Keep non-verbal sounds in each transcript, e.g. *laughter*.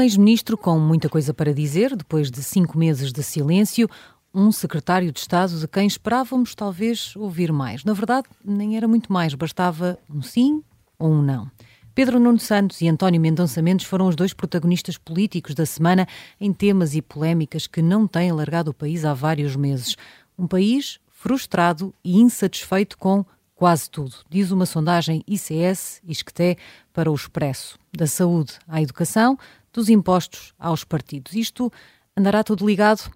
Um ex-ministro com muita coisa para dizer, depois de cinco meses de silêncio, um secretário de Estado de quem esperávamos talvez ouvir mais. Na verdade, nem era muito mais, bastava um sim ou um não. Pedro Nuno Santos e António Mendonça Mendes foram os dois protagonistas políticos da semana em temas e polémicas que não têm alargado o país há vários meses. Um país frustrado e insatisfeito com quase tudo, diz uma sondagem ICS Isqueté para o Expresso. Da saúde à educação, dos impostos aos partidos. Isto andará tudo ligado?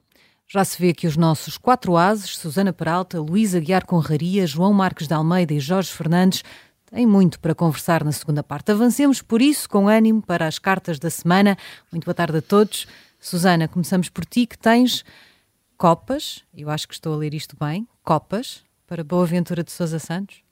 Já se vê que os nossos quatro ases, Susana Peralta, Luísa Guiar Conraria, João Marques de Almeida e Jorge Fernandes, têm muito para conversar na segunda parte. Avancemos por isso com ânimo para as cartas da semana. Muito boa tarde a todos. Susana, começamos por ti, que tens copas, eu acho que estou a ler isto bem, copas para Boa Ventura de Sousa Santos.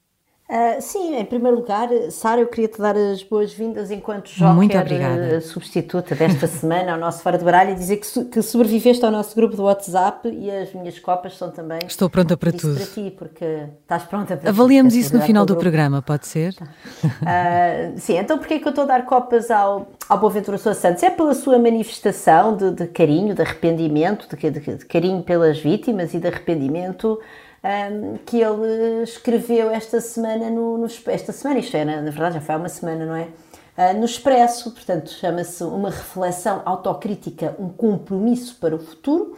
Uh, sim, em primeiro lugar, Sara, eu queria te dar as boas-vindas enquanto joker uh, substituta desta semana ao nosso Fora de Baralho e dizer que, que, sobreviveste ao nosso grupo do WhatsApp e as minhas copas são também. Estou pronta para tudo. para ti, porque estás pronta para Avaliamos isso no final do programa, pode ser? Uh, *laughs* sim, então porquê é que eu estou a dar copas ao, ao Boaventura Sousa Santos? É pela sua manifestação de, de carinho, de arrependimento, de, de, de carinho pelas vítimas e de arrependimento um, que ele escreveu esta semana, no, no, esta semana, isto é, na, na, verdade já foi há uma semana, não é? Uh, no Expresso, portanto, chama-se Uma Reflexão Autocrítica, um Compromisso para o Futuro.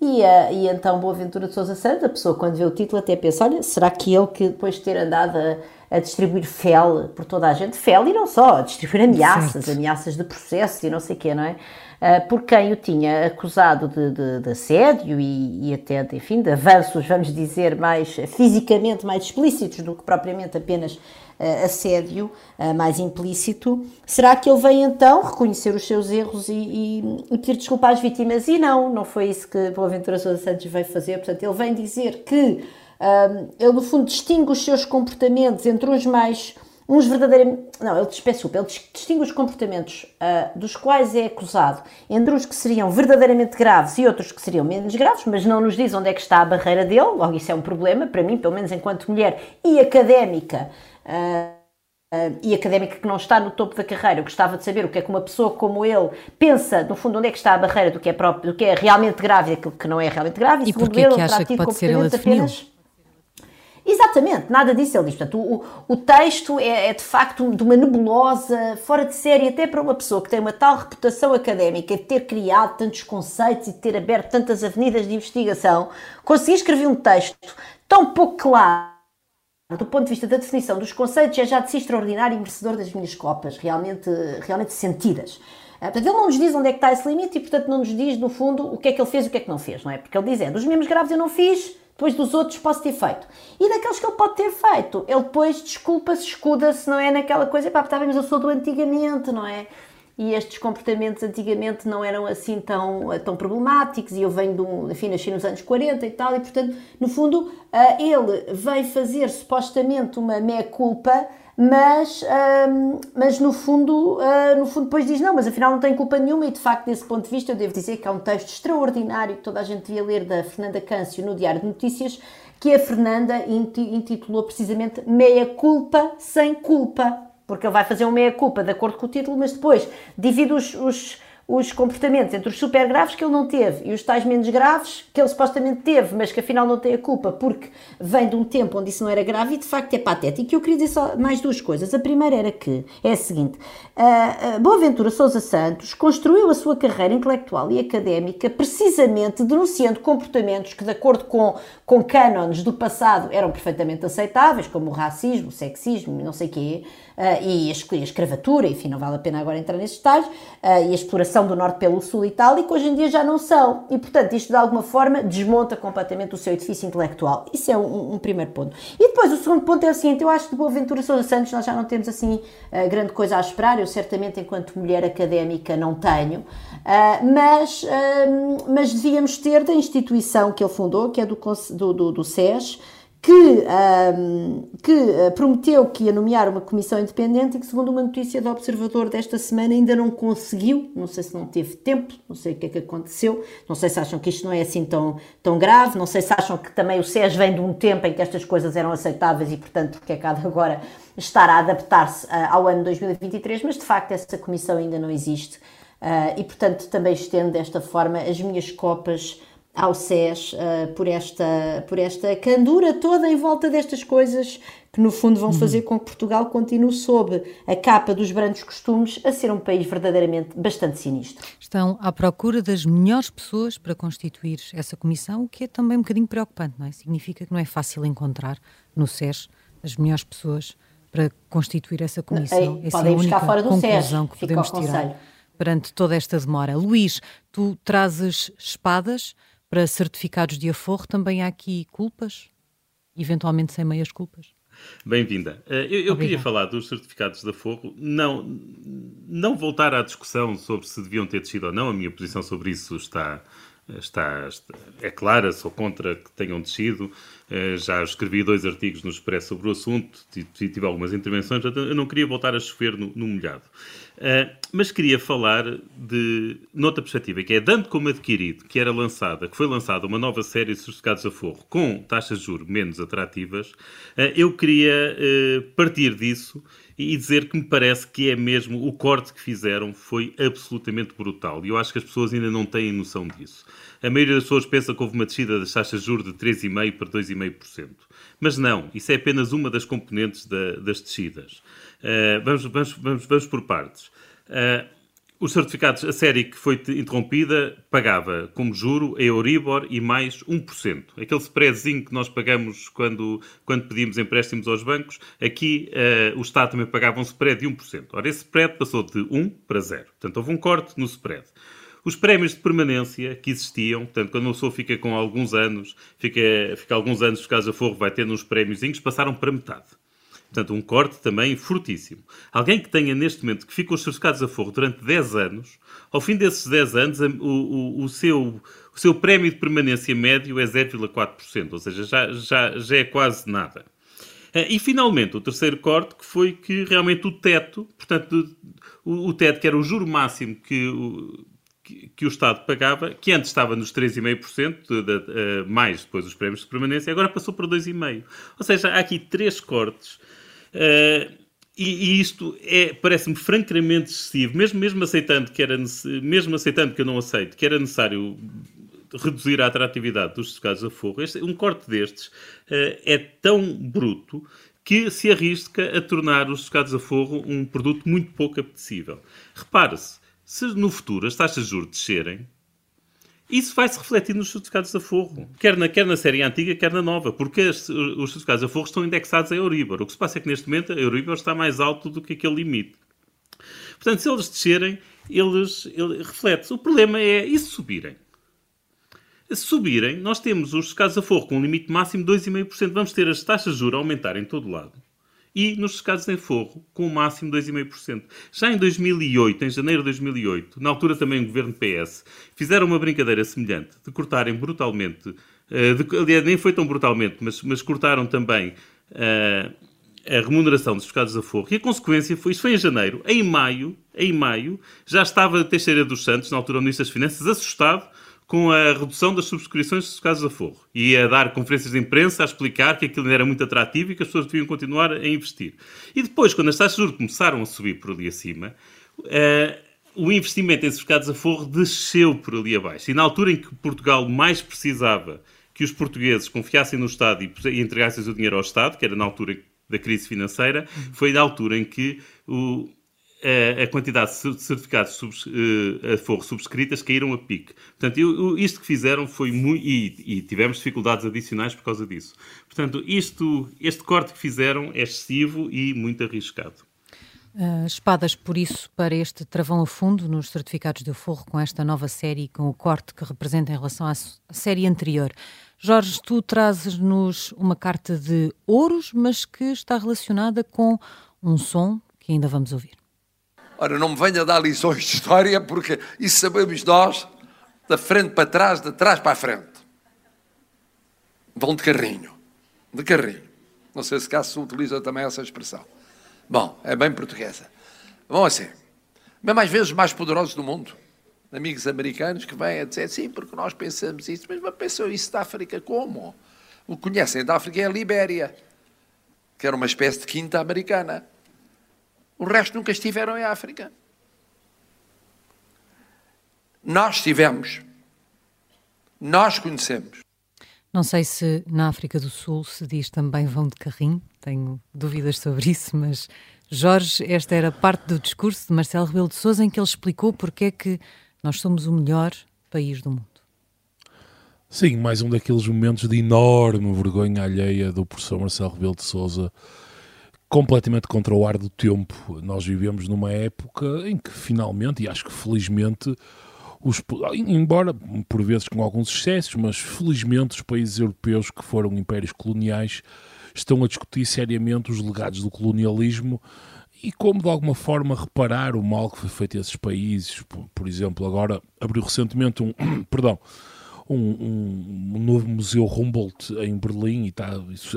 E, uh, e então Boaventura de Sousa Santos, a pessoa quando vê o título até pensa, olha, será que ele que depois de ter andado a, a distribuir fel por toda a gente, fel e não só, a distribuir ameaças, certo. ameaças de processo e não sei o quê, não é? Uh, por quem o tinha acusado de, de, de assédio e, e, até, de, enfim, de avanços, vamos dizer, mais fisicamente mais explícitos do que propriamente apenas uh, assédio, uh, mais implícito, será que ele vem então reconhecer os seus erros e, e, e, pedir desculpa às vítimas? E não, não foi isso que Boaventura Sousa Santos veio fazer, portanto, ele vem dizer que ele, no fundo, distingue os seus comportamentos entre os mais. Uns verdadeiramente. Não, ele desculpa, ele distingue os comportamentos uh, dos quais é acusado entre os que seriam verdadeiramente graves e outros que seriam menos graves, mas não nos diz onde é que está a barreira dele, logo isso é um problema, para mim, pelo menos enquanto mulher e académica. Uh, Uh, e académica que não está no topo da carreira, eu gostava de saber o que é que uma pessoa como ele pensa, no fundo, onde é que está a barreira do que é, próprio, do que é realmente grave e aquilo que não é realmente grave. E, e porquê ele, que acha que pode ser ele a apenas Exatamente, nada disso ele diz. Portanto, o, o texto é, é, de facto de uma nebulosa, fora de série, até para uma pessoa que tem uma tal reputação académica de ter criado tantos conceitos e de ter aberto tantas avenidas de investigação, conseguir escrever um texto tão pouco claro do ponto de vista da definição dos conceitos, é já de si extraordinário e merecedor das minhas copas, realmente, realmente sentidas. Ah, portanto, ele não nos diz onde é que está esse limite e, portanto, não nos diz, no fundo, o que é que ele fez e o que é que não fez, não é? Porque ele diz, é, dos mesmos graves eu não fiz, depois dos outros posso ter feito. E daqueles que ele pode ter feito, ele depois desculpa-se, escuda-se, não é? Naquela coisa, pá, tá, mas eu sou do antigamente, não é? E estes comportamentos antigamente não eram assim tão, tão problemáticos e eu venho de um, enfim, nasci nos anos 40 e tal, e portanto, no fundo, ah, ele veio fazer supostamente uma meia-culpa mas, mas no fundo, uh, no fundo depois diz não, mas afinal não tem culpa nenhuma. E de facto desse ponto de vista eu devo dizer que há um texto extraordinário que toda a gente devia ler da Fernanda Câncio no Diário de Notícias que a Fernanda intitulou precisamente Meia Culpa Sem Culpa, porque ele vai fazer um meia culpa de acordo com o título, mas depois divide os, os os comportamentos entre os super graves que ele não teve e os tais menos graves que ele supostamente teve, mas que afinal não tem a culpa porque vem de um tempo onde isso não era grave e de facto é patético. E eu queria dizer só mais duas coisas. A primeira era que é a seguinte: a Boaventura Sousa Santos construiu a sua carreira intelectual e académica precisamente denunciando comportamentos que, de acordo com, com cânones do passado, eram perfeitamente aceitáveis, como o racismo, o sexismo, não sei o quê e, a, escravatura, enfim, não vale a pena agora entrar nesses detalhes, uh, e a exploração do norte pelo sul e tal, e que hoje em dia já não são. E, portanto, isto de alguma forma desmonta completamente o seu edifício intelectual. Isso é um, um primeiro ponto. E depois, o segundo ponto é o seguinte: eu acho que de Boaventura Sousa Santos nós já não temos assim uh, grande coisa a esperar. Eu, certamente, enquanto mulher académica, não tenho. Mas, mas devíamos ter da instituição que ele fundou, que é do, do, do, do SES, que, um, que eh, prometeu que ia nomear uma comissão independente e que, segundo uma notícia do Observador desta semana, ainda não conseguiu. Não sei se não teve tempo, não sei o que é que aconteceu, não sei se acham que isto não é assim tão, tão grave, não sei se acham que também o SES vem de um tempo em que estas coisas eram aceitáveis e, portanto, que é cada agora estar a adaptar-se uh, ao ano 2023, mas de facto essa comissão ainda não existe. Uh, e, portanto, também estendo desta forma as minhas copas ao SES uh, por, esta, por esta candura toda em volta destas coisas que no fundo vão fazer com que Portugal continue sob a capa dos brandos costumes a ser um país verdadeiramente bastante sinistro. Estão à procura das melhores pessoas para constituir essa comissão, o que é também um bocadinho preocupante, não é? Significa que não é fácil encontrar no SES as melhores pessoas para constituir essa comissão. Ei, essa podem é a única fora do conclusão SES, que podemos tirar perante toda esta demora. Luís, tu trazes espadas para certificados de aforro, também há aqui culpas? Eventualmente sem meias culpas? Bem-vinda. Eh, eu, eu queria falar dos certificados de aforro, não, não voltar à discussão sobre se deviam ter descido ou não, a minha posição sobre isso está, está, é clara, sou contra que tenham descido. Eh, já escrevi dois artigos no Expresso sobre o assunto, tive algumas intervenções, portanto, eu não queria voltar a chover no, no molhado. Uh, mas queria falar de noutra perspectiva, que é dando como adquirido que era lançada, que foi lançada uma nova série de certificados a forro com taxas de juros menos atrativas, uh, eu queria partir disso e dizer que me parece que é mesmo o corte que fizeram foi absolutamente brutal. E eu acho que as pessoas ainda não têm noção disso. A maioria das pessoas pensa que houve uma descida das taxas de juros de 3,5% para 2,5%. Mas não, isso é apenas uma das componentes da, das descidas. Uh, vamos, vamos, vamos, vamos por partes. Uh, os certificados, a série que foi interrompida, pagava como juro a Euribor e mais 1%. Aquele spreadzinho que nós pagamos quando, quando pedimos empréstimos aos bancos, aqui uh, o Estado também pagava um spread de 1%. Ora, esse spread passou de 1 para 0. Portanto, houve um corte no spread. Os prémios de permanência que existiam, portanto, quando uma pessoa fica com alguns anos, fica, fica alguns anos de casa forro, vai tendo uns prémiozinhos, passaram para metade. Portanto, um corte também fortíssimo. Alguém que tenha neste momento, que fica os certificados a forro durante 10 anos, ao fim desses 10 anos, o, o, o, seu, o seu prémio de permanência médio é 0,4%, ou seja, já, já, já é quase nada. Eh, e finalmente, o terceiro corte, que foi que realmente o teto, portanto, o, o teto que era o juro máximo que o, que, o Estado pagava, que antes estava nos 3,5%, de, de, uh, mais depois dos prémios de permanência, agora passou para 2,5%. Ou seja, há aqui três cortes. Uh, e, e, isto é, parece-me francamente excessivo, mesmo, mesmo, aceitando que era, mesmo aceitando que eu não aceito, que era necessário reduzir a atratividade dos certificados a forro, este, um corte destes uh, é tão bruto que se arrisca a tornar os certificados a forro um produto muito pouco apetecível. Repare-se, se no futuro as taxas de juros descerem, isso vai se refletir nos certificados de aforro, quer na, quer na série antiga, quer na nova, porque as, os certificados de aforro estão indexados a Euribor. O que se passa é que neste momento a Euribor está mais alto do que aquele limite. Portanto, se eles descerem, eles, eles reflete. O problema é e se subirem. Se subirem, nós temos os certificados de aforro com um limite máximo de 2,5%. Vamos ter as taxas de juros a aumentar em todo lado e nos cercados em forro, com o máximo de 2,5%. Já em 2008, em janeiro de 2008, na altura também o governo PS, fizeram uma brincadeira semelhante de cortarem brutalmente, de, aliás, nem foi tão brutalmente, mas, mas cortaram também uh, a remuneração dos pescados a forro. E a consequência foi, isto foi em janeiro, em maio, em maio, já estava Teixeira dos Santos, na altura o Ministro das Finanças, assustado com a redução das subscrições dos casos a forro. E a dar conferências de imprensa a explicar que aquilo era muito atrativo e que as pessoas deviam continuar a investir. E depois, quando as taxas de juros começaram a subir por ali acima, uh, o investimento em certificados a forro desceu por ali abaixo. E na altura em que Portugal mais precisava que os portugueses confiassem no Estado e entregassem o dinheiro ao Estado, que era na altura da crise financeira, foi na altura em que o, a, quantidade de certificados subs, uh, a forro subscritas caíram a pique. Portanto, eu, isto que fizeram foi muito. E, e, tivemos dificuldades adicionais por causa disso. Portanto, isto, este corte que fizeram é excessivo e muito arriscado. Uh, espadas, por isso, para este travão a fundo nos certificados de forro com esta nova série, com o corte que representa em relação à série anterior. Jorge, tu trazes-nos uma carta de ouros, mas que está relacionada com um som que ainda vamos ouvir. Ora, não me venha dar lições de história, porque isso sabemos nós, da frente para trás, de trás para a frente. Vão de carrinho. De carrinho. Não sei se cá se utiliza também essa expressão. Bom, é bem portuguesa. Bom, assim, mesmo às vezes mais poderosos do mundo, amigos americanos que vêm a dizer, sim, porque nós pensamos isso, mas pensam isso da África como? O que conhecem da África é a Libéria, que era uma espécie de quinta americana. O resto nunca estiveram em África. Nós tivemos. Nós conhecemos. Não sei se na África do Sul se diz também vão de carrinho, tenho dúvidas sobre isso, mas Jorge, esta era parte do discurso de Marcelo Rebelo de Sousa em que ele explicou porque é que nós somos o melhor país do mundo. Sim, mais um daqueles momentos de enorme vergonha alheia do professor Marcelo Rebelo de Sousa, completamente contra o ar do tempo. Nós vivemos numa época em que finalmente, e acho que felizmente, os, embora por vezes com alguns excessos, mas felizmente os países europeus que foram impérios coloniais estão a discutir seriamente os legados do colonialismo e como de alguma forma reparar o mal que foi feito a esses países. Por, por exemplo, agora abriu recentemente um, *coughs* perdão, um, um, um, novo museu Humboldt em Berlim e está,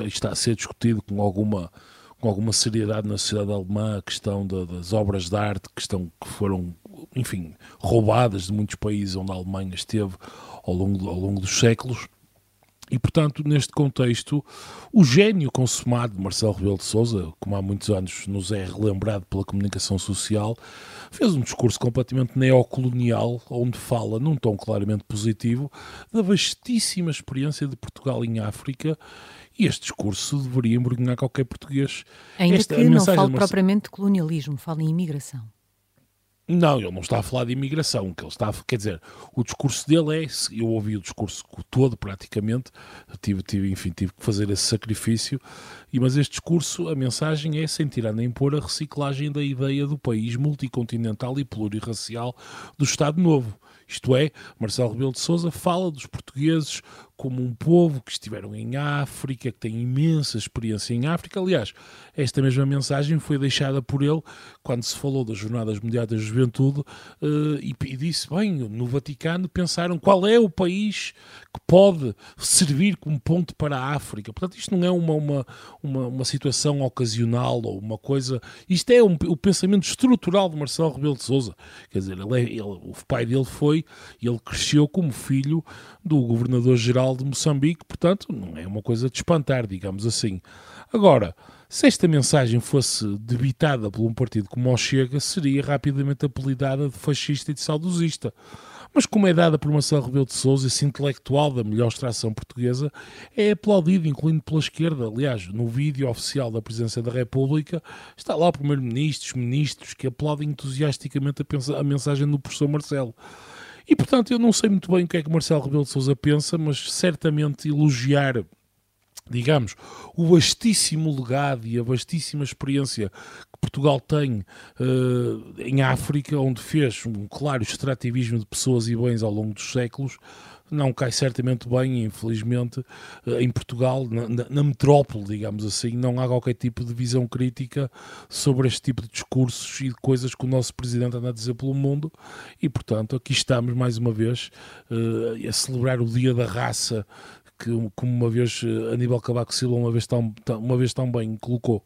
está a ser discutido com alguma com alguma seriedade na sociedade alemã a questão das obras de arte que, estão, que foram, enfim, roubadas de muitos países onde a Alemanha esteve ao longo, ao longo dos séculos. E, portanto, neste contexto, o gênio consumado de Marcelo Rebelo de Sousa, como há muitos anos nos é relembrado pela comunicação social, fez um discurso completamente neocolonial, onde fala, num tom claramente positivo, da vastíssima experiência de Portugal em África e este discurso deveria embrulhar qualquer português. Ainda Esta, que não fale propriamente de colonialismo, fale em imigração. Não, ele não está a falar de imigração, que ele está a, quer dizer, o discurso dele é, eu ouvi o discurso todo praticamente, tive, tive, enfim, tive que fazer esse sacrifício, e, mas este discurso, a mensagem é sem tirar nem pôr a reciclagem da ideia do país multicontinental e plurirracial do Estado Novo. Isto é, Marcelo Rebelo de Sousa fala dos portugueses como um povo que estiveram em África, que tem imensa experiência em África. Aliás, esta mesma mensagem foi deixada por ele quando se falou das Jornadas Mundiais da Juventude uh, e, e, disse: bem, no Vaticano pensaram qual é o país que pode servir como ponto para a África. Portanto, isto não é uma, uma, uma, uma situação ocasional ou uma coisa. Isto é um, o pensamento estrutural de Marcelo Rebelo de Souza. Quer dizer, ele é, ele, o pai dele foi, ele cresceu como filho do governador-geral de Moçambique, portanto, não é uma coisa de espantar, digamos assim. Agora, se esta mensagem fosse debitada por um partido como o Chega, seria rapidamente apelidada de fascista e de saudosista. Mas como é dada por Marcelo Rebelo de Sousa, esse intelectual da melhor extração portuguesa, é aplaudido, incluindo pela esquerda. Aliás, no vídeo oficial da Presidência da República, está lá o Primeiro-Ministro, ministros que aplaudem entusiasticamente a, a mensagem do professor Marcelo. E portanto, eu não sei muito bem o que é que Marcelo Rebelo de Sousa pensa, mas certamente elogiar digamos, o vastíssimo legado e a vastíssima experiência que Portugal tem uh, em África, onde fez um claro extrativismo de pessoas e bens ao longo dos séculos, não cai certamente bem, infelizmente, eh, em Portugal, na, na, metrópole, digamos assim, não há qualquer tipo de visão crítica sobre este tipo de discursos e de coisas que o nosso Presidente anda a dizer pelo mundo e, portanto, aqui estamos mais uma vez uh, a celebrar o Dia da Raça que, como uma vez uh, Aníbal Cavaco Silva uma vez tão, uma vez tão bem colocou.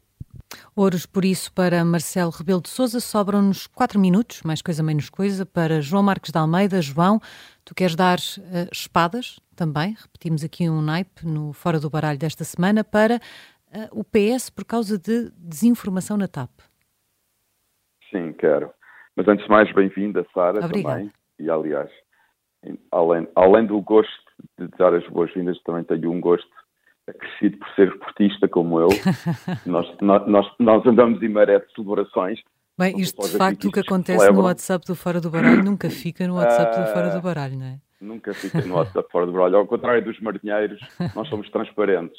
Ouros, por isso, para Marcelo Rebelo de Souza, sobram-nos quatro minutos, mais coisa menos coisa, para João Marques de Almeida. João, tu queres dar uh, espadas também? Repetimos aqui um naipe no Fora do Baralho desta semana para uh, o PS por causa de desinformação na TAP. Sim, quero. Mas antes de mais, bem-vinda, Sara, também. E, aliás, além, além do gosto de dar as boas-vindas, também tenho um gosto acrescido por ser esportista como eu. *laughs* nós, nós, nós andamos em maré de celebrações. Bem, isto de facto o que acontece no WhatsApp do Fora do Baralho nunca fica no WhatsApp do Fora do ah, Baralho, não é? Nunca fica no WhatsApp Fora do Baralho. Ao contrário dos marinheiros, nós somos transparentes.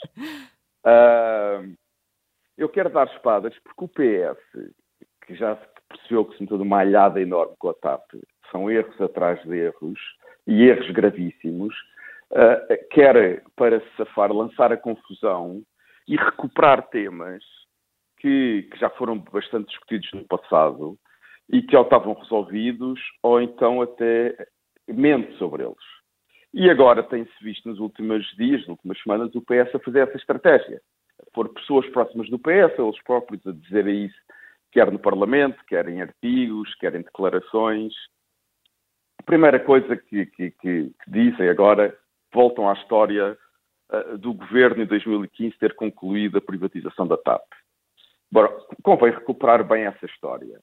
Uh, *laughs* eu quero dar espadas porque o PS, que já percebeu que se meteu uma alhada enorme com a TAP, são erros atrás de erros e erros gravíssimos, uh, quer, para se safar, lançar a confusão e recuperar temas que, que, já foram bastante discutidos no passado e que ou estavam resolvidos ou então até mente sobre eles. E agora tem-se visto nos últimos dias, nas últimas semanas, o PS a fazer essa estratégia. Pôr pessoas próximas do PS, eles próprios, a dizerem isso, quer no Parlamento, quer em artigos, quer em declarações. A primeira coisa que, que, que, que dizem agora voltam à história uh, do governo em 2015 ter concluído a privatização da TAP. Bom, convém recuperar bem essa história.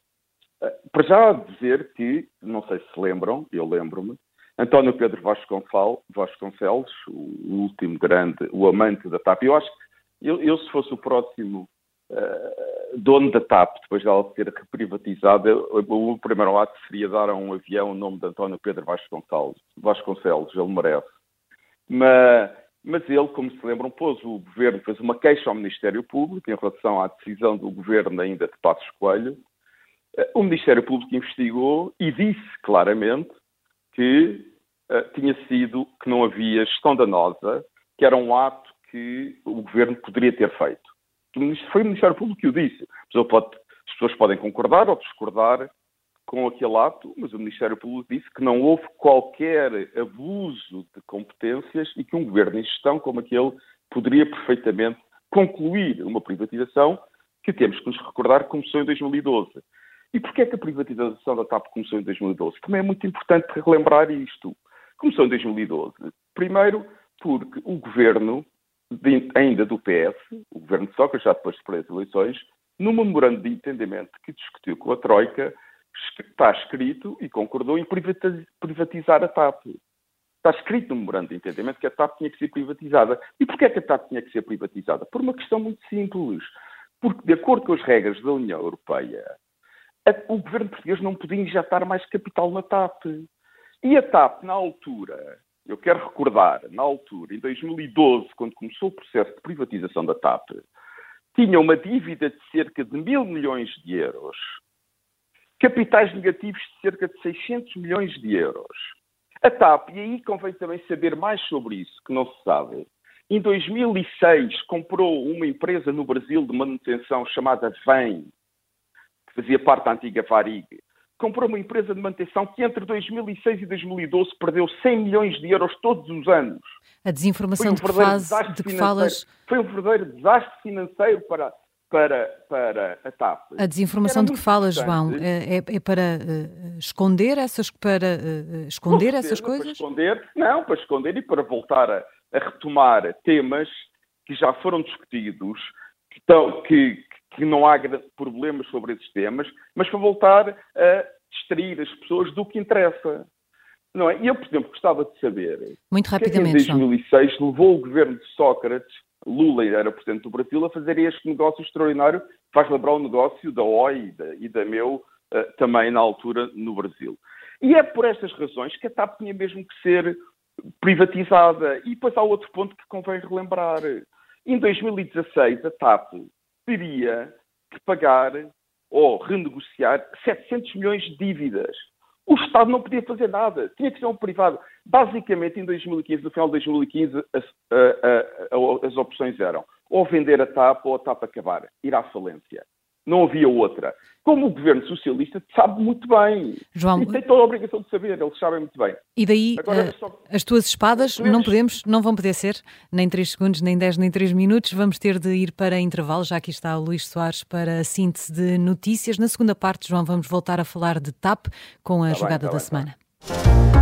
para já dizer que, não sei se lembram, eu lembro-me, António Pedro Vasconcelos, o último grande, o amante da TAP, eu acho que eu, eu se fosse o próximo uh, dono da TAP, depois dela ser reprivatizada, o primeiro ato seria dar a um avião o nome de António Pedro Vasconcelos. Vasconcelos, ele merece. Mas, mas ele, como se lembram, pôs o governo, fez uma queixa ao Ministério Público em relação à decisão do governo ainda de Passos Coelho. Uh, o Ministério Público investigou e disse claramente que uh, tinha sido, que não havia gestão danosa, que era um ato que o governo poderia ter feito. Foi o Ministério Público que o disse. As pessoas podem concordar ou discordar com aquele ato, mas o Ministério Público disse que não houve qualquer abuso de competências e que um governo em gestão como aquele poderia perfeitamente concluir uma privatização que temos que nos recordar começou em 2012. E porquê é que a privatização da TAP começou em 2012? Também é muito importante relembrar isto. Começou em 2012. Primeiro, porque o governo, de, ainda do PS, o governo de Sócrates, já depois de as eleições, no memorando de entendimento que discutiu com a Troika, está escrito e concordou em privatizar a TAP. Está escrito no memorando de entendimento que a TAP tinha que ser privatizada. E porquê é que a TAP tinha que ser privatizada? Por uma questão muito simples. Porque, de acordo com as regras da União Europeia, o governo português não podia injetar mais capital na TAP. E a TAP, na altura, eu quero recordar, na altura, em 2012, quando começou o processo de privatização da TAP, tinha uma dívida de cerca de mil milhões de euros, capitais negativos de cerca de 600 milhões de euros. A TAP, e aí convém também saber mais sobre isso, que não se sabe, em 2006 comprou uma empresa no Brasil de manutenção chamada VEM, que fazia parte da antiga Varig, comprou uma empresa de manutenção que entre 2006 e 2012 perdeu 100 milhões de euros todos os anos. A desinformação um de, que faz, de que falas... Foi um verdadeiro desastre financeiro para, para, para a TAP. A desinformação de que falas, João, é, é, é para uh, esconder essas, para, uh, esconder essas coisas? Para esconder, não, para esconder e para voltar a, a retomar temas que já foram discutidos, que, estão, que, que não há problemas sobre esses temas, mas para voltar a distrair as pessoas do que interessa. Não é? E eu, por exemplo, gostava de saber. Muito rapidamente. Que é que em 2006 João. levou o governo de Sócrates, Lula era presidente do Brasil, a fazer este negócio extraordinário, faz lembrar o negócio da OI e da, e da Meu, uh, também na altura no Brasil. E é por estas razões que a TAP tinha mesmo que ser privatizada. E depois há outro ponto que convém relembrar. Em 2016, a TAP teria que pagar ou renegociar 700 milhões de dívidas. O Estado não podia fazer nada, tinha que ser um privado. Basicamente, em 2015, no final de 2015, as, as opções eram ou vender a TAP ou a TAP acabar, ir à falência. Não havia outra. Como o governo socialista sabe muito bem. João, e tem toda a obrigação de saber, eles sabem muito bem. E daí, Agora, uh, só... as tuas espadas podemos... não podemos, não vão poder ser, nem 3 segundos, nem 10, nem 3 minutos. Vamos ter de ir para intervalo. Já aqui está o Luís Soares para a síntese de notícias. Na segunda parte, João, vamos voltar a falar de TAP com a tá jogada bem, tá da bem, semana. Tá.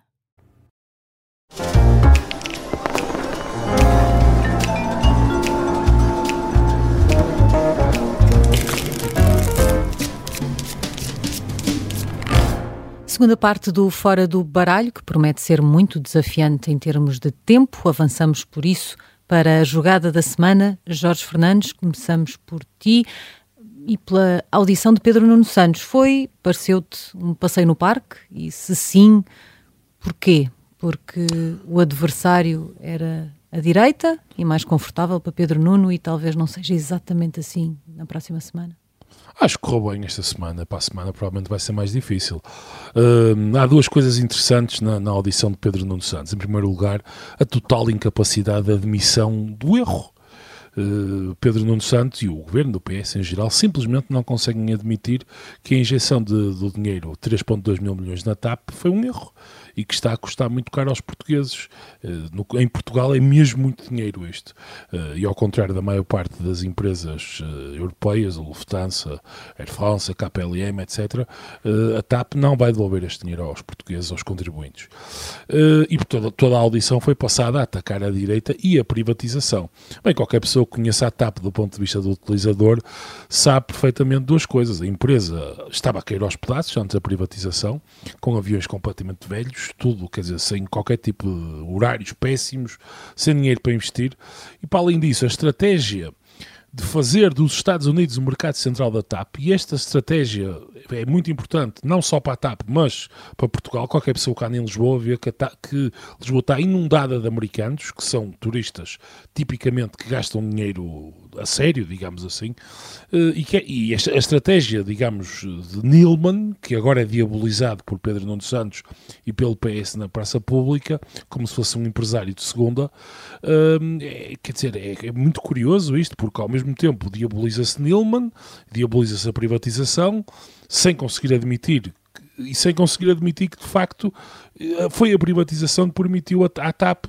Segunda parte do Fora do Baralho, que promete ser muito desafiante em termos de tempo. Avançamos por isso para a jogada da semana. Jorge Fernandes, começamos por ti e pela audição de Pedro Nuno Santos. Foi, pareceu-te, um passeio no parque? E se sim, porquê? Porque o adversário era a direita e mais confortável para Pedro Nuno e talvez não seja exatamente assim na próxima semana? Acho que correu bem esta semana. Para a semana provavelmente vai ser mais difícil. Uh, há duas coisas interessantes na, na, audição de Pedro Nuno Santos. Em primeiro lugar, a total incapacidade de admissão do erro. Uh, Pedro Nuno Santos e o governo do PS em geral simplesmente não conseguem admitir que a injeção de, do dinheiro, 3,2 mil milhões na TAP, foi um erro e que está a custar muito caro aos portugueses. Eh, no, em Portugal é mesmo muito dinheiro isto. Eh, e ao contrário da maior parte das empresas eh, europeias, a Lufthansa, Air France, a KPLM, etc., a TAP não vai devolver este dinheiro aos portugueses, aos contribuintes. E toda, toda a audição foi passada a atacar a direita e a privatização. Bem, qualquer pessoa que conheça a TAP do ponto de vista do utilizador sabe perfeitamente duas coisas. A empresa estava a cair aos pedaços antes da privatização, com aviões completamente velhos, tudo, quer dizer, sem qualquer tipo de horários péssimos, sem dinheiro para investir. E para além disso, a estratégia de fazer dos Estados Unidos o mercado central da TAP, e esta estratégia é muito importante, não só para a TAP, mas para Portugal. Qualquer pessoa anda em Lisboa vê que, TAP, que Lisboa está inundada de americanos, que são turistas tipicamente que gastam dinheiro a sério, digamos assim, eh, e, que, é, e a, a estratégia, digamos, de Nilman, que agora é diabolizado por Pedro Nuno Santos e pelo PS na praça pública, como se fosse um empresário de segunda, é, quer dizer, é, é muito curioso isto, porque ao mesmo tempo diaboliza-se Nilman, diaboliza-se a privatização, sem conseguir admitir e sem conseguir admitir que de facto foi a privatização que permitiu à TAP,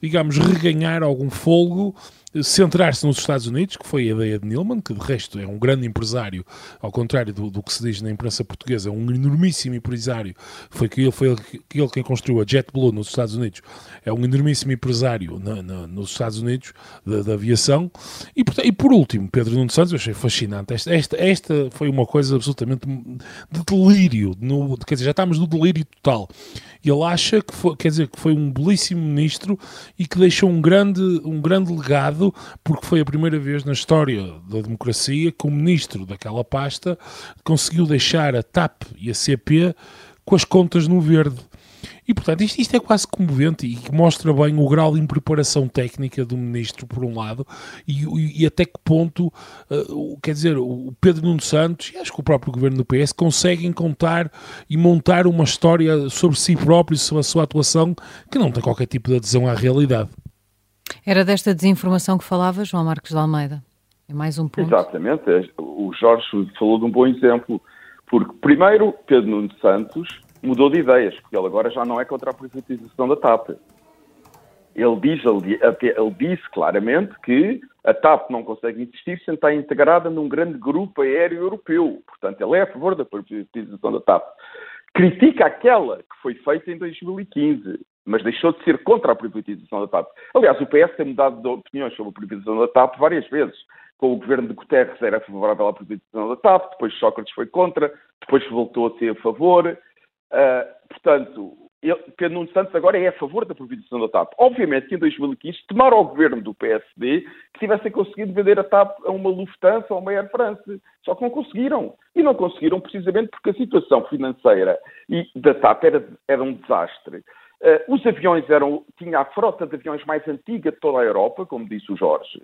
digamos, reganhar algum folgo centrar-se nos Estados Unidos, que foi a ideia de Nilman, que de resto é um grande empresário, ao contrário do, do que se diz na imprensa portuguesa, é um enormíssimo empresário, foi que ele foi ele quem construiu a JetBlue nos Estados Unidos, é um enormíssimo empresário na, na, nos Estados Unidos da, da aviação, e, e, por último, Pedro Nuno Santos, eu achei fascinante, esta, esta, esta foi uma coisa absolutamente de delírio, no, quer dizer, já estamos no delírio total, ele acha que foi, quer dizer, que foi um belíssimo ministro e que deixou um grande, um grande legado porque foi a primeira vez na história da democracia que o ministro daquela pasta conseguiu deixar a TAP e a CP com as contas no verde. E, portanto, isto, isto, é quase comovente e mostra bem o grau de impreparação técnica do ministro, por um lado, e, e, até que ponto, uh, quer dizer, o Pedro Nuno Santos e acho que o próprio governo do PS conseguem contar e montar uma história sobre si próprio, sobre a sua atuação, que não tem qualquer tipo de adesão à realidade. Era desta desinformação que falava, João Marcos de Almeida. É mais um ponto. Exatamente. É, o Jorge falou de um bom exemplo. Porque, primeiro, Pedro Nuno Santos mudou de ideias, porque ele agora já não é contra a privatização da TAP. Ele, diz, ele, ele disse claramente que a TAP não consegue existir sem estar integrada num grande grupo aéreo europeu. Portanto, ele é a favor da privatização da TAP. Critica aquela que foi feita em 2015 mas deixou de ser contra a privatização da TAP. Aliás, o PS tem mudado de opiniões sobre a privatização da TAP várias vezes. Com o governo de Guterres era favorável à privatização da TAP, depois Sócrates foi contra, depois voltou a ser a favor. Uh, portanto, ele, Pedro Nuno Santos agora é a favor da privatização da TAP. Obviamente que em 2015 tomaram ao governo do PSD que tivessem conseguido vender a TAP a uma Lufthansa ou a uma Air France. Só que não conseguiram. E não conseguiram precisamente porque a situação financeira da TAP era, era um desastre. Uh, os aviões eram, tinha a frota de aviões mais antiga de toda a Europa, como disse o Jorge.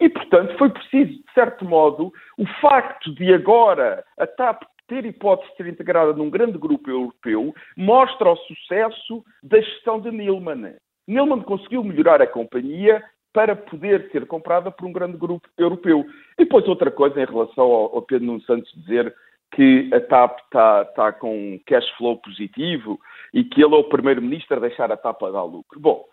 E, portanto, foi preciso, de certo modo, o facto de agora a TAP ter hipótese de ser integrada num grande grupo europeu, mostra o sucesso da gestão de Nilman. Nilman conseguiu melhorar a companhia para poder ser comprada por um grande grupo europeu. E depois outra coisa em relação ao, Pedro Nuno Santos dizer que a TAP está tá com cash flow positivo e que ele é o primeiro-ministro a deixar a TAP a dar lucro. Bom,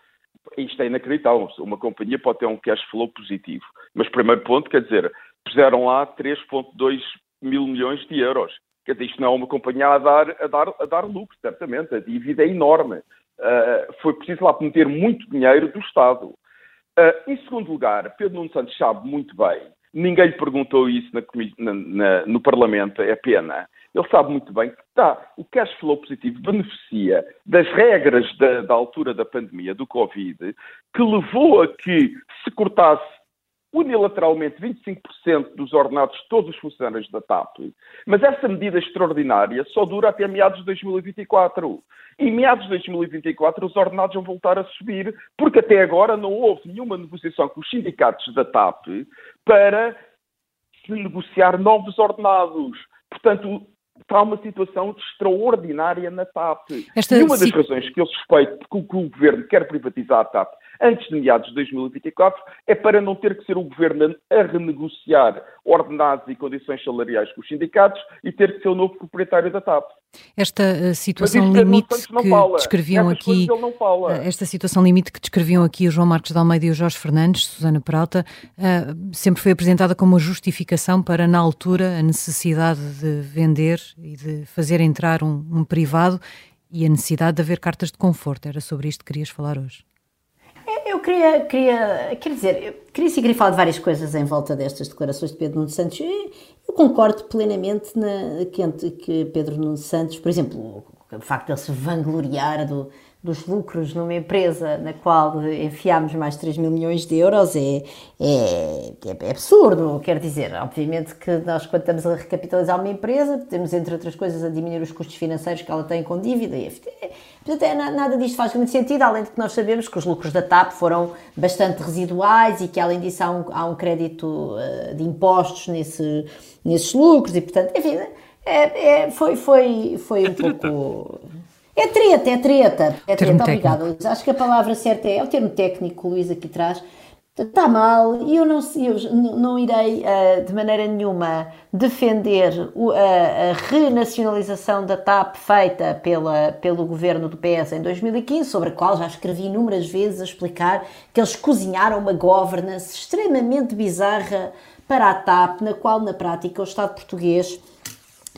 isto é inacreditável. Uma companhia pode ter um cash flow positivo. Mas, primeiro ponto, quer dizer, puseram lá 3,2 mil milhões de euros. Quer dizer, isto não é uma companhia a dar, a dar, a dar lucro, certamente. A dívida é enorme. Uh, foi preciso lá meter muito dinheiro do Estado. Uh, em segundo lugar, Pedro Nuno Santos sabe muito bem Ninguém lhe perguntou isso na, na, no Parlamento, é pena. Ele sabe muito bem que tá, o cash flow positivo beneficia das regras da, da altura da pandemia, do Covid, que levou a que se cortasse unilateralmente 25% dos ordenados de todos os funcionários da TAP. Mas essa medida extraordinária só dura até meados de 2024. E em meados de 2024 os ordenados vão voltar a subir, porque até agora não houve nenhuma negociação com os sindicatos da TAP para se negociar novos ordenados. Portanto, está uma situação extraordinária na TAP. Esta... E uma das razões que eu suspeito que o governo quer privatizar a TAP antes de meados de 2024 é para não ter que ser o governo a renegociar ordenados e condições salariais com os sindicatos e ter que ser o novo proprietário da TAP. Esta uh, situação limite que descreviam aqui, uh, esta situação limite que descreviam aqui o João Marcos de Almeida e o Jorge Fernandes, Susana Peralta, uh, sempre foi apresentada como uma justificação para, na altura, a necessidade de vender e de fazer entrar um, um privado e a necessidade de haver cartas de conforto. Era sobre isto que querias falar hoje. Eu queria, queria, quer dizer, queria seguir falar de várias coisas em volta destas declarações de Pedro Nuno Santos. Eu concordo plenamente na, que, que Pedro Nuno Santos, por exemplo, o facto de ele se vangloriar do, dos lucros numa empresa na qual enfiámos mais 3 mil milhões de euros é, é, é, absurdo. Quer dizer, obviamente que nós, quando estamos a recapitalizar uma empresa, temos, entre outras coisas, a diminuir os custos financeiros que ela tem com dívida. E, portanto, é, nada disto faz muito sentido, além de que nós sabemos que os lucros da TAP foram bastante residuais e que, além disso, há um, há um crédito uh, de impostos nesse, nesses lucros e, portanto, enfim, é, é, foi, foi, foi um pouco. É treta, é treta. É treta, obrigado. Acho que a palavra certa é, é o termo técnico que o Luís aqui traz. Está mal e eu não, eu não irei uh, de maneira nenhuma defender o, a, a, renacionalização da TAP feita pela, pelo governo do PS em 2015, sobre a qual já escrevi inúmeras vezes a explicar que eles cozinharam uma governance extremamente bizarra para a TAP, na qual na prática o Estado português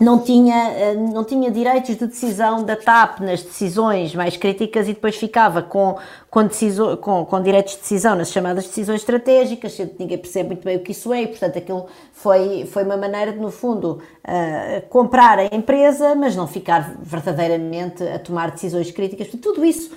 não tinha, eh, não tinha direitos de decisão da TAP nas decisões mais críticas e depois ficava com, com, deciso, com, com direitos de decisão nas chamadas decisões estratégicas, ninguém percebe muito bem o que isso é e, portanto, aquilo foi, foi uma maneira de, no fundo, uh, comprar a empresa, mas não ficar verdadeiramente a tomar decisões críticas. Tudo isso,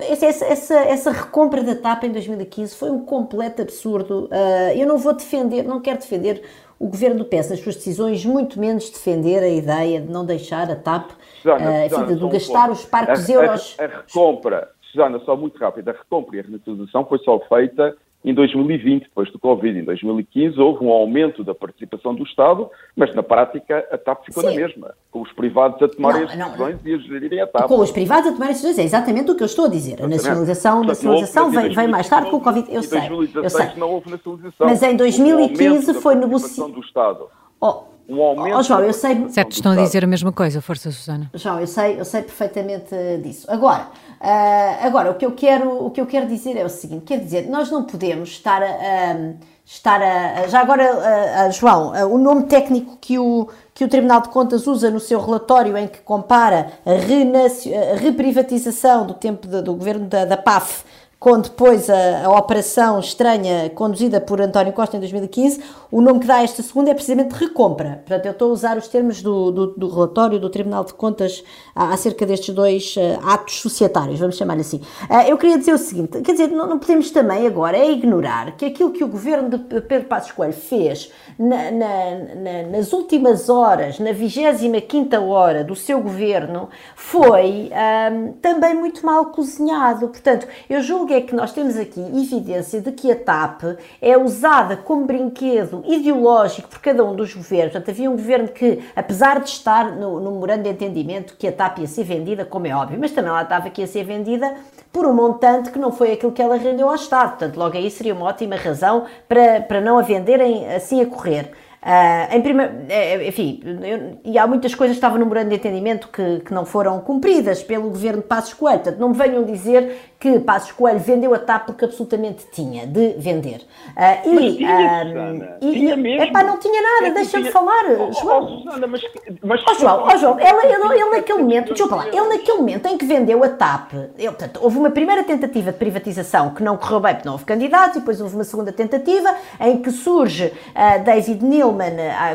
essa, essa, essa recompra da TAP em 2015 foi um completo absurdo. Uh, eu não vou defender, não quero defender o governo do PS, nas suas decisões, muito menos defender a ideia de não deixar a TAP, Susana, uh, enfim, de, gastar os parcos a, euros. A, a recompra, Susana, só muito rápido, a recompra e a renacionalização foi só feita em 2020, depois do Covid. Em 2015 houve um aumento da participação do Estado, mas na prática a TAP ficou Sim. na mesma, com os privados a tomarem as decisões e a gerirem a TAP. Com os privados a tomarem as decisões, é exatamente o que eu estou a dizer. A nacionalização, nacionalização veio, veio mais tarde com o Covid, eu sei. Em 2016 eu sei. não houve nacionalização. Mas em 2015 foi negociado. do Estado. Oh, um aumento. Oh, João, eu sei. Certo, estão a dizer a mesma coisa, força Susana. João, eu sei, eu sei perfeitamente disso. Agora, uh, agora o que eu quero, o que eu quero dizer é o seguinte, quer dizer, nós não podemos estar a, estar a, já agora, uh, João, uh, o nome técnico que o que o Tribunal de Contas usa no seu relatório em que compara a, a reprivatização do tempo de, do governo da, da PAF com depois a, a, operação estranha conduzida por António Costa em 2015, o nome que dá a esta segunda é precisamente recompra. Portanto, eu estou a usar os termos do, do, do relatório do Tribunal de Contas acerca destes dois uh, atos societários, vamos chamar assim. Uh, eu queria dizer o seguinte, quer dizer, não, não, podemos também agora é ignorar que aquilo que o governo de Pedro Passos Coelho fez na, na, na, nas últimas horas, na 25ª hora do seu governo, foi um, também muito mal cozinhado. Portanto, eu julgo é que nós temos aqui evidência de que a TAP é usada como brinquedo ideológico por cada um dos governos. Portanto, havia um governo que, apesar de estar no, no memorando de entendimento que a TAP ia ser vendida, como é óbvio, mas também lá estava que ia ser vendida por um montante que não foi aquilo que ela rendeu ao Estado. Portanto, logo aí seria uma ótima razão para, para não a venderem assim a correr. Uh, em primeiro, eh, enfim, eu, e há muitas coisas que estavam no memorando de entendimento que, que não foram cumpridas pelo governo de Passos Coelho. Portanto, não me venham dizer que Passos Coelho vendeu a TAP porque absolutamente tinha de vender. Uh, e, tinha, uh, e, tinha mesmo. Epá, não tinha nada, é deixa-me falar, oh, João. Oh, Susana, mas, mas, oh, João, oh, João ele, ele, ele naquele momento, deixa eu falar, ele naquele momento em que vendeu a TAP, ele, portanto, houve uma primeira tentativa de privatização que não correu bem porque não houve candidatos, e depois houve uma segunda tentativa em que surge uh, David Neilman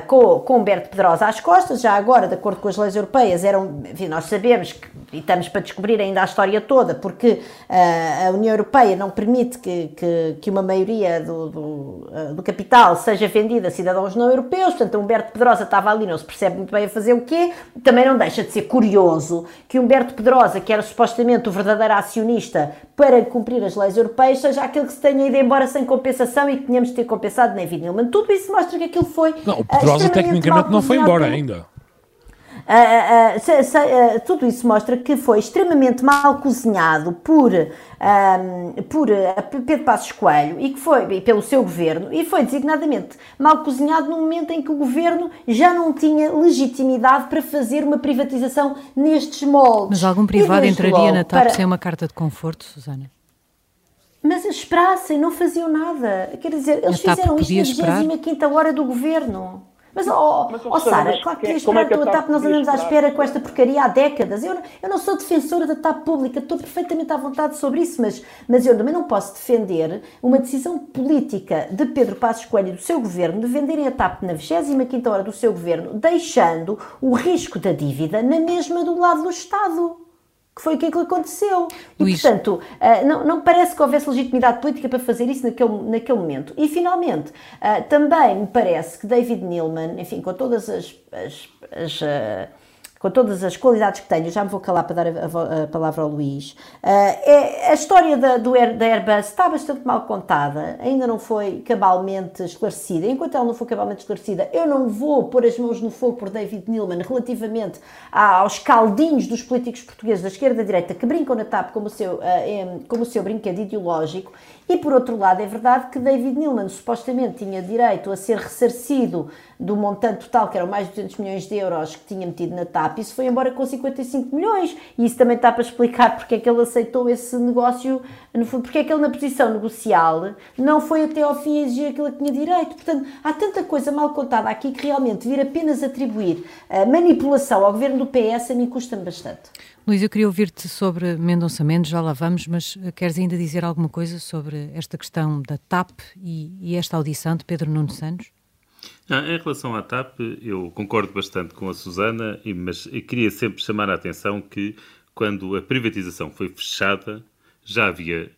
com, com Humberto Pedrosa às costas, já agora, de acordo com as leis europeias, eram, enfim, nós sabemos que, e estamos para descobrir ainda a história toda, porque a União Europeia não permite que, que, que uma maioria do, do, eh, do, capital seja vendida a cidadãos não europeus, portanto Humberto Pedrosa estava ali, não se percebe muito bem a fazer o quê, também não deixa de ser curioso que Humberto Pedrosa, que era supostamente o verdadeiro acionista para cumprir as leis europeias, seja aquele que se tenha ido embora sem compensação e que tínhamos de ter compensado nem Nilman. Tudo isso mostra que aquilo foi foi. Não, o Pedrosa tecnicamente não foi embora ainda. Uh, uh, se, se, uh, tudo isso mostra que foi extremamente mal cozinhado por, por Pedro Passos Coelho e que foi e pelo seu governo e foi designadamente mal cozinhado no momento em que o governo já não tinha legitimidade para fazer uma privatização nestes moldes. Mas algum privado entraria na TAP para... sem uma carta de conforto, Susana? Mas esperassem, não faziam nada. Quer dizer, eles fizeram isto na 25 hora do governo. Mas, ó oh, oh, Sara, claro que queria esperar é que a TAP, nós andamos à espera com esta porcaria há décadas. Eu, eu não sou defensora da TAP pública, estou perfeitamente à vontade sobre isso, mas, mas eu também não posso defender uma decisão política de Pedro Passos Coelho e do seu governo de venderem a TAP na 25 hora do seu governo, deixando o risco da dívida na mesma do lado do Estado que foi aquilo que aconteceu. E, portanto, uh, não, não parece que houvesse legitimidade política para fazer isso naquele, naquele momento. E, finalmente, uh, também me parece que David Neilman, enfim, com todas as, as, as uh, com todas as qualidades que tenho, já me vou calar para dar a, a, a palavra ao Luís. Uh, é, a história da, do Air, da Airbus está bastante mal contada, ainda não foi cabalmente esclarecida. Enquanto ela não for cabalmente esclarecida, eu não vou pôr as mãos no fogo por David Neilman relativamente aos caldinhos dos políticos portugueses da esquerda e da direita que brincam na TAP como o seu, uh, como o seu brinquedo ideológico. E por outro lado, é verdade que David Neilman supostamente tinha direito a ser ressarcido do montante total, que eram mais de 200 milhões de euros que tinha metido na TAP, isso foi embora com 55 milhões. E isso também está para explicar porque é que ele aceitou esse negócio, no fundo, porque é que ele na posição negocial não foi até ao fim exigir aquilo que tinha direito. Portanto, há tanta coisa mal contada aqui que realmente vir apenas atribuir a manipulação ao governo do PS a mim custa-me bastante. Luís, eu queria ouvir-te sobre Mendonça Mendes, já lá vamos, mas eh, queres ainda dizer alguma coisa sobre esta questão da TAP e, e esta audição de Pedro Nuno Santos? Ah, em relação à TAP, eu concordo bastante com a Susana, mas queria sempre chamar a atenção que quando a privatização foi fechada, já havia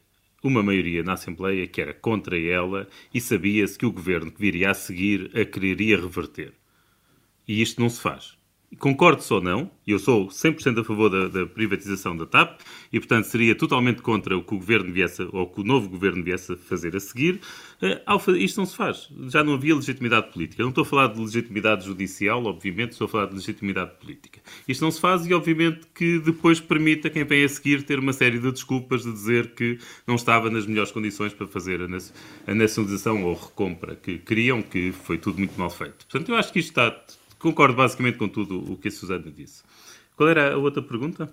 uma maioria na Assembleia que era contra ela e sabia-se que o governo que viria a seguir a quereria reverter. E isto não se faz concordo ou não, eu sou 100% a favor da, da, privatização da TAP e, portanto, seria totalmente contra o que o governo viesse, ou que o novo governo viesse a fazer a seguir. Uh, isto não se faz. Já não havia legitimidade política. Não estou a falar de legitimidade judicial, obviamente, estou a falar de legitimidade política. Isto não se faz e, obviamente, que depois permita quem vem a seguir ter uma série de desculpas de dizer que não estava nas melhores condições para fazer a, nacionalização ou recompra que queriam, que foi tudo muito mal feito. Portanto, eu acho que isto está concordo basicamente com tudo o que a Susana disse. Qual era a outra pergunta?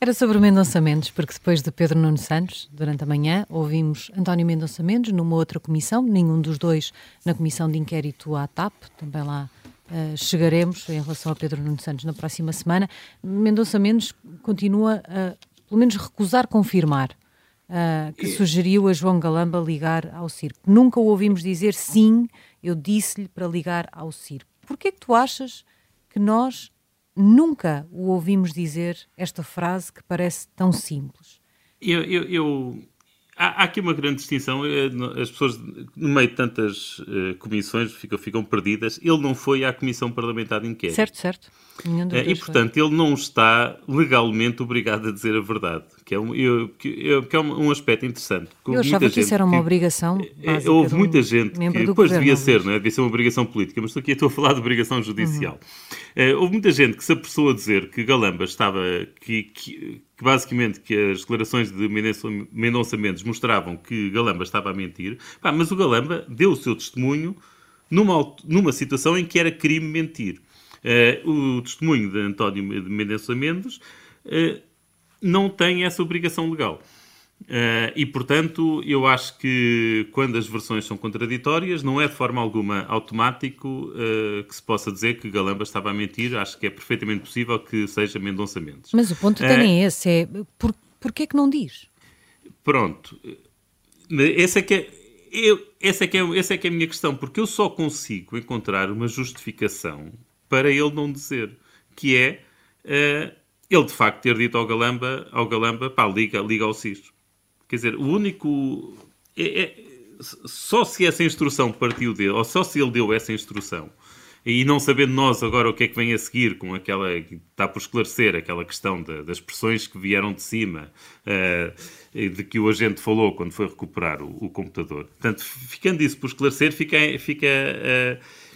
Era sobre o Mendonça Mendes, porque depois de Pedro Nuno Santos, durante a manhã, ouvimos António Mendonça Mendes numa outra comissão, nenhum dos dois na comissão de inquérito à TAP, também lá uh, chegaremos em relação a Pedro Nuno Santos na próxima semana. Mendonça Mendes continua a, pelo menos, recusar confirmar uh, que sugeriu a João Galamba ligar ao circo. Nunca o ouvimos dizer sim, eu disse-lhe para ligar ao circo. Porquê que tu achas que nós nunca o ouvimos dizer esta frase que parece tão simples? Eu, eu, eu há, há, aqui uma grande distinção. As pessoas, no meio de tantas uh, comissões, ficam, ficam perdidas. Ele não foi à Comissão Parlamentar de Inquérito. Certo, certo. Uh, e, portanto, ele não está legalmente obrigado a dizer a verdade, que é um, eu, que, que é um, aspecto interessante. Eu achava que isso era uma obrigação Houve muita gente que depois devia ser, não é? devia ser uma obrigação política, mas aqui estou a falar de obrigação judicial. Uhum. Uh, houve muita gente que se apressou a dizer que Galamba estava... que, que que basicamente que as declarações de Mendonça Mendes mostravam que Galamba estava a mentir, Pá, mas o Galamba deu o seu testemunho numa, numa situação em que era crime mentir. Uh, o testemunho de António Mendonça Mendes uh, não tem essa obrigação legal. Uh, e, portanto, eu acho que quando as versões são contraditórias, não é de forma alguma automático uh, que se possa dizer que Galamba estava a mentir. Acho que é perfeitamente possível que seja Mendonça Mendes. Mas o ponto até uh, é esse, é por, porquê que não diz? Pronto. Essa é que é, eu, essa, é que é, essa é que é a minha questão, porque eu só consigo encontrar uma justificação para ele não dizer, que é ele de facto ter dito ao Galamba, ao Galamba, pá, liga, liga ao CIS. Quer dizer, o único. É, é, só se essa instrução partiu dele, ou só se ele deu essa instrução, e não sabendo nós agora o que é que vem a seguir com aquela. está por esclarecer aquela questão das pressões que vieram de cima, uh, de que o agente falou quando foi recuperar o, o computador. Portanto, ficando isso por esclarecer, fica. fica uh,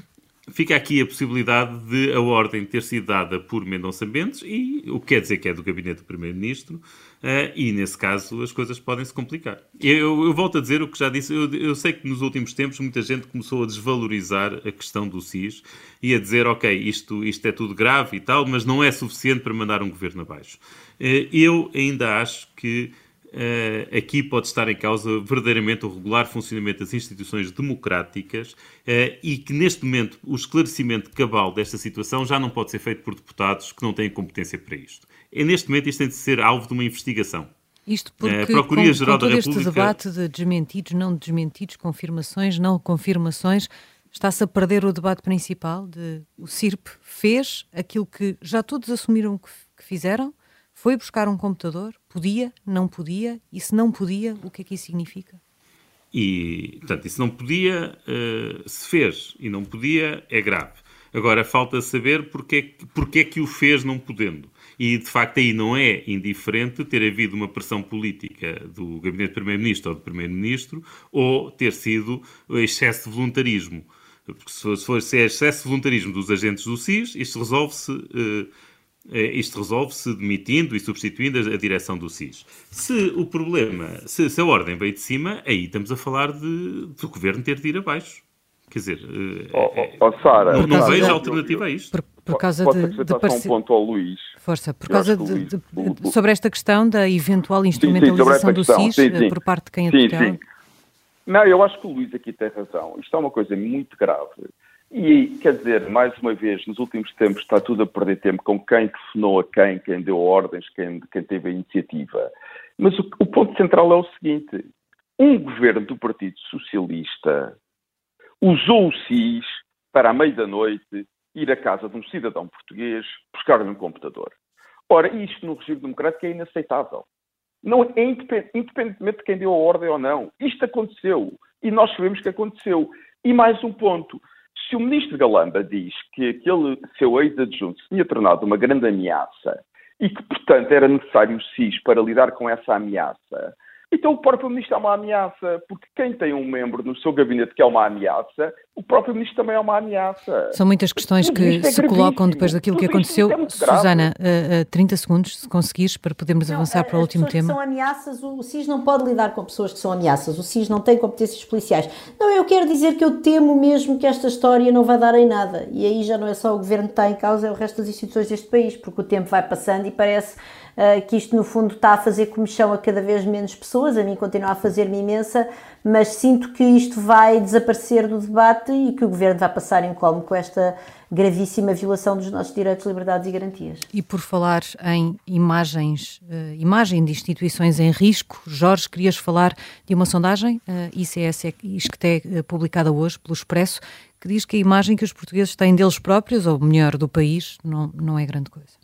fica aqui a possibilidade de a ordem ter sido dada por Mendonça Mendes, e o que quer dizer que é do gabinete do Primeiro-Ministro, uh, e nesse caso as coisas podem se complicar. Eu, eu, volto a dizer o que já disse, eu, eu, sei que nos últimos tempos muita gente começou a desvalorizar a questão do SIS e a dizer, ok, isto, isto é tudo grave e tal, mas não é suficiente para mandar um governo abaixo. Uh, eu ainda acho que Uh, aqui pode estar em causa verdadeiramente o regular funcionamento das instituições democráticas uh, e que neste momento o esclarecimento cabal desta situação já não pode ser feito por deputados que não têm competência para isto. E neste momento isto tem de ser alvo de uma investigação. Isto porque uh, Procuradoria com, Geral com todo da República... este debate de desmentidos, não desmentidos, confirmações, não confirmações, está-se a perder o debate principal de o CIRP fez aquilo que já todos assumiram que fizeram, foi buscar um computador? Podia? Não podia? E se não podia, o que é que isso significa? E, portanto, isso não podia, uh, se fez e não podia, é grave. Agora, falta saber porque, porque é que o fez não podendo. E, de facto, aí não é indiferente ter havido uma pressão política do Gabinete de Primeiro-Ministro ou do Primeiro-Ministro ou ter sido excesso de voluntarismo. Porque se for, se é excesso de voluntarismo dos agentes do SIS, isto resolve-se uh, isto resolve-se demitindo e substituindo a, direção do SIS. Se o problema, se, se, a ordem veio de cima, aí estamos a falar de, do governo ter de ir abaixo. Quer dizer, oh, oh, oh, Sara, não, não vejo alternativa a isto. Por, por causa de, de parecer... um ponto ao Luís. Força, por causa de, Luís, de, sobre esta questão da eventual instrumentalização sim, sim, do SIS sim, eh, por parte de quem a sim, Não, eu acho que o Luís aqui tem razão. Isto é uma coisa muito grave. E, quer dizer, mais uma vez, nos últimos tempos está tudo a perder tempo com quem telefonou a quem, quem deu ordens, quem, quem teve a iniciativa. Mas o, o ponto central é o seguinte: um governo do Partido Socialista usou o SIS para, à meia da noite, ir à casa de um cidadão português buscar-lhe um computador. Ora, isto no regime democrático é inaceitável. Não, é independentemente de quem deu a ordem ou não. Isto aconteceu. E nós sabemos que aconteceu. E mais um ponto. Se o ministro Galamba diz que aquele seu ex-adjunto se tinha tornado uma grande ameaça e que, portanto, era necessário o SIS para lidar com essa ameaça, então o próprio ministro é uma ameaça, porque quem tem um membro no seu gabinete que é uma ameaça, o próprio ministro também é uma ameaça. São muitas questões que é se colocam depois daquilo Tudo que aconteceu. É Susana, uh, uh, 30 segundos, se conseguires, para podermos não, avançar para o último tema. Que são ameaças, o SIS não pode lidar com pessoas que são ameaças, o SIS não tem competências policiais. Não, eu quero dizer que eu temo mesmo que esta história não vai dar em nada. E aí já não é só o governo que está em causa, é o resto das instituições deste país, porque o tempo vai passando e parece uh, que isto no fundo está a fazer comichão a cada vez menos pessoas, a mim continua a fazer-me imensa, mas sinto que isto vai desaparecer do debate e que o Governo vai passar em colmo com esta gravíssima violação dos nossos direitos, liberdades e garantias. E por falar em imagens, uh, imagem de instituições em risco, Jorge, querias falar de uma sondagem, uh, ICS ISCTE, uh, publicada hoje pelo Expresso, que diz que a imagem que os portugueses têm deles próprios, ou melhor, do país, não, não é grande coisa.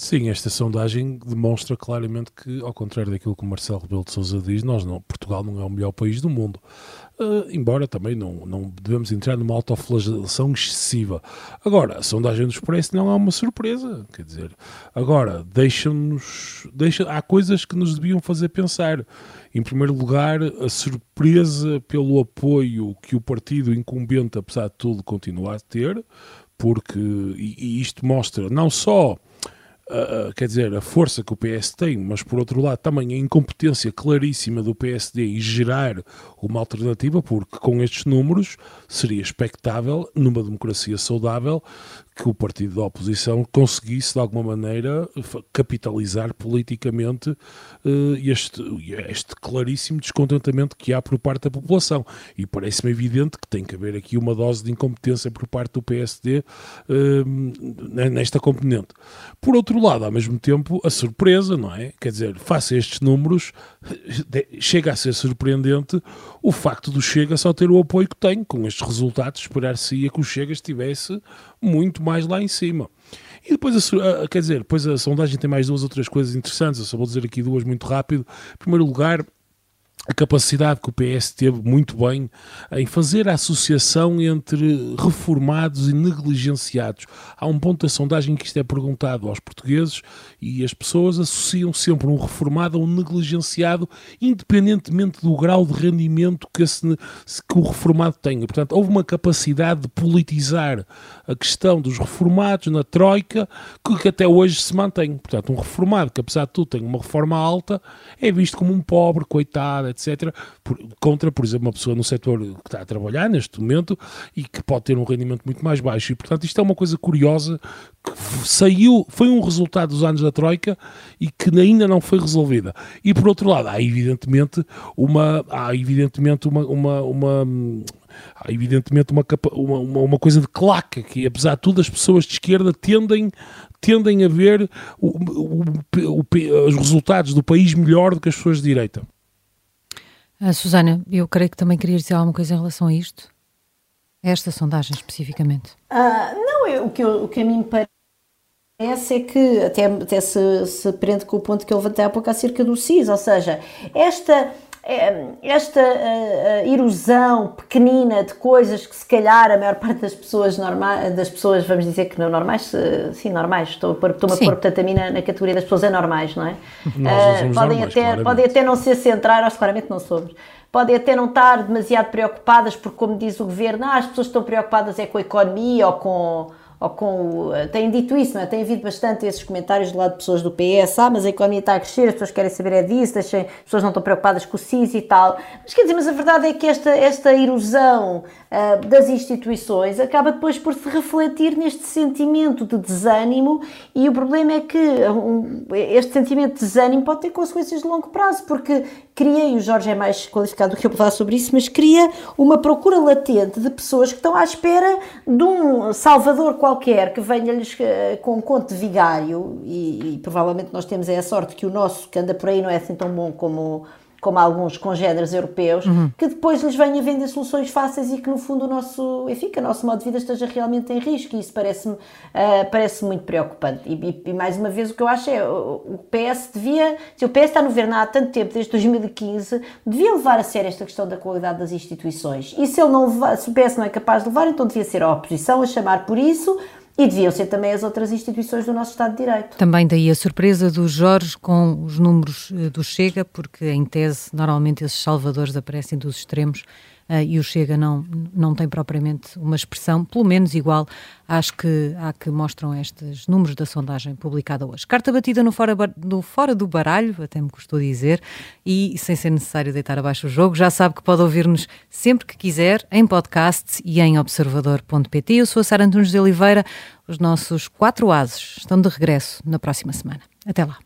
Sim, esta sondagem demonstra claramente que, ao contrário daquilo que o Marcelo Rebelo de Sousa diz, nós não, Portugal não é o melhor país do mundo. Uh, embora também não, não devemos entrar numa autoflagelação excessiva. Agora, a sondagem do Expresso não é uma surpresa, quer dizer, agora, deixa-nos, deixa, há coisas que nos deviam fazer pensar. Em primeiro lugar, a surpresa pelo apoio que o partido incumbente, apesar de tudo, continua a ter, porque, e, e isto mostra não só Quer dizer, a força que o PS tem, mas por outro lado também a incompetência claríssima do PSD em gerar uma alternativa, porque com estes números seria expectável, numa democracia saudável, que o partido da oposição conseguisse de alguma maneira capitalizar politicamente uh, este, este claríssimo descontentamento que há por parte da população. E parece-me evidente que tem que haver aqui uma dose de incompetência por parte do PSD eh, nesta componente. Por outro lado, ao mesmo tempo, a surpresa, não é? Quer dizer, face a estes números, *laughs* chega a ser surpreendente o facto do Chega só ter o apoio que tem. Com estes resultados, esperar-se-ia que o Chega estivesse muito mais lá em cima. E depois, a, quer dizer, depois a sondagem tem mais duas ou três coisas interessantes, eu só vou dizer aqui duas muito rápido. Em primeiro lugar, a capacidade que o PS teve muito bem em fazer a associação entre reformados e negligenciados. Há um ponto da sondagem que isto é perguntado aos portugueses e as pessoas associam sempre um reformado a um negligenciado, independentemente do grau de rendimento que, esse, que o reformado tenha. Portanto, houve uma capacidade de politizar a questão dos reformados na Troika que, que até hoje se mantém. Portanto, um reformado que, apesar de tudo, tem uma reforma alta, é visto como um pobre, coitado, etc., por, contra, por exemplo, uma pessoa no setor que está a trabalhar neste momento e que pode ter um rendimento muito mais baixo. E, portanto, isto é uma coisa curiosa que saiu, foi um resultado dos anos da Troika e que ainda não foi resolvida. E, por outro lado, há evidentemente uma, há evidentemente uma, uma, uma há evidentemente uma, uma, uma, coisa de claque, que apesar de tudo as pessoas de esquerda tendem, tendem a ver o, o, o, os resultados do país melhor do que as pessoas de direita. Uh, Susana, eu creio que também queria dizer alguma coisa em relação a isto. esta sondagem especificamente. Uh, não, eu, o, que eu, o que a mim parece é que até, até se, se prende com o ponto que eu levantei há pouco acerca do CIS, ou seja, esta esta uh, erosão pequenina de coisas que se calhar a maior *laughs* parte das pessoas normais, das pessoas, vamos dizer que não normais, uh, sim, normais, estou, estou-me a pôr portanto a mim na, na, categoria das pessoas anormais, não é? Nós não uh, podem, normais, até, podem até não se centrar, nós claramente não somos, podem até não estar demasiado preocupadas, porque como diz o governo, ah, as pessoas estão preocupadas é com a economia ou com ou com o, têm dito isso, não é? Tem havido bastante esses comentários do lado de pessoas do PS, ah, mas a economia está a crescer, as pessoas querem saber é disso, deixem, as pessoas não estão preocupadas com o SIS e tal. Mas quer dizer, mas a verdade é que esta, esta erosão uh, das instituições acaba depois por se refletir neste sentimento de desânimo e o problema é que um, este sentimento de desânimo pode ter consequências de longo prazo, porque cria, e o Jorge é mais qualificado do que eu para falar sobre isso, mas cria uma procura latente de pessoas que estão à espera de um salvador qualquer que venha-lhes eh, com um conto de vigário, e, e, provavelmente nós temos é a sorte que o nosso, que anda por aí, não é assim tão bom como como alguns congéneres europeus, uhum. que depois lhes venha vender soluções fáceis e que no fundo o nosso, enfim, o nosso modo de vida esteja realmente em risco e isso parece-me uh, parece muito preocupante. E, e, mais uma vez o que eu acho é o PS devia, se o PS está no governo há tanto tempo, desde 2015, devia levar a sério esta questão da qualidade das instituições. E se ele não se o PS não é capaz de levar, então devia ser a oposição a chamar por isso e deviam ser também as outras instituições do nosso Estado de Direito. Também daí a surpresa do Jorge com os números eh, do Chega, porque em tese normalmente esses salvadores aparecem dos extremos e o Chega não, não tem propriamente uma expressão, pelo menos igual às que, à que mostram estes números da sondagem publicada hoje. Carta batida no fora, no fora do baralho, até me custou dizer, e sem ser necessário deitar abaixo o jogo, já sabe que pode ouvir-nos sempre que quiser, em podcast e em observador.pt. Eu sou a Sara Antunes de Oliveira, os nossos quatro ases estão de regresso na próxima semana. Até lá.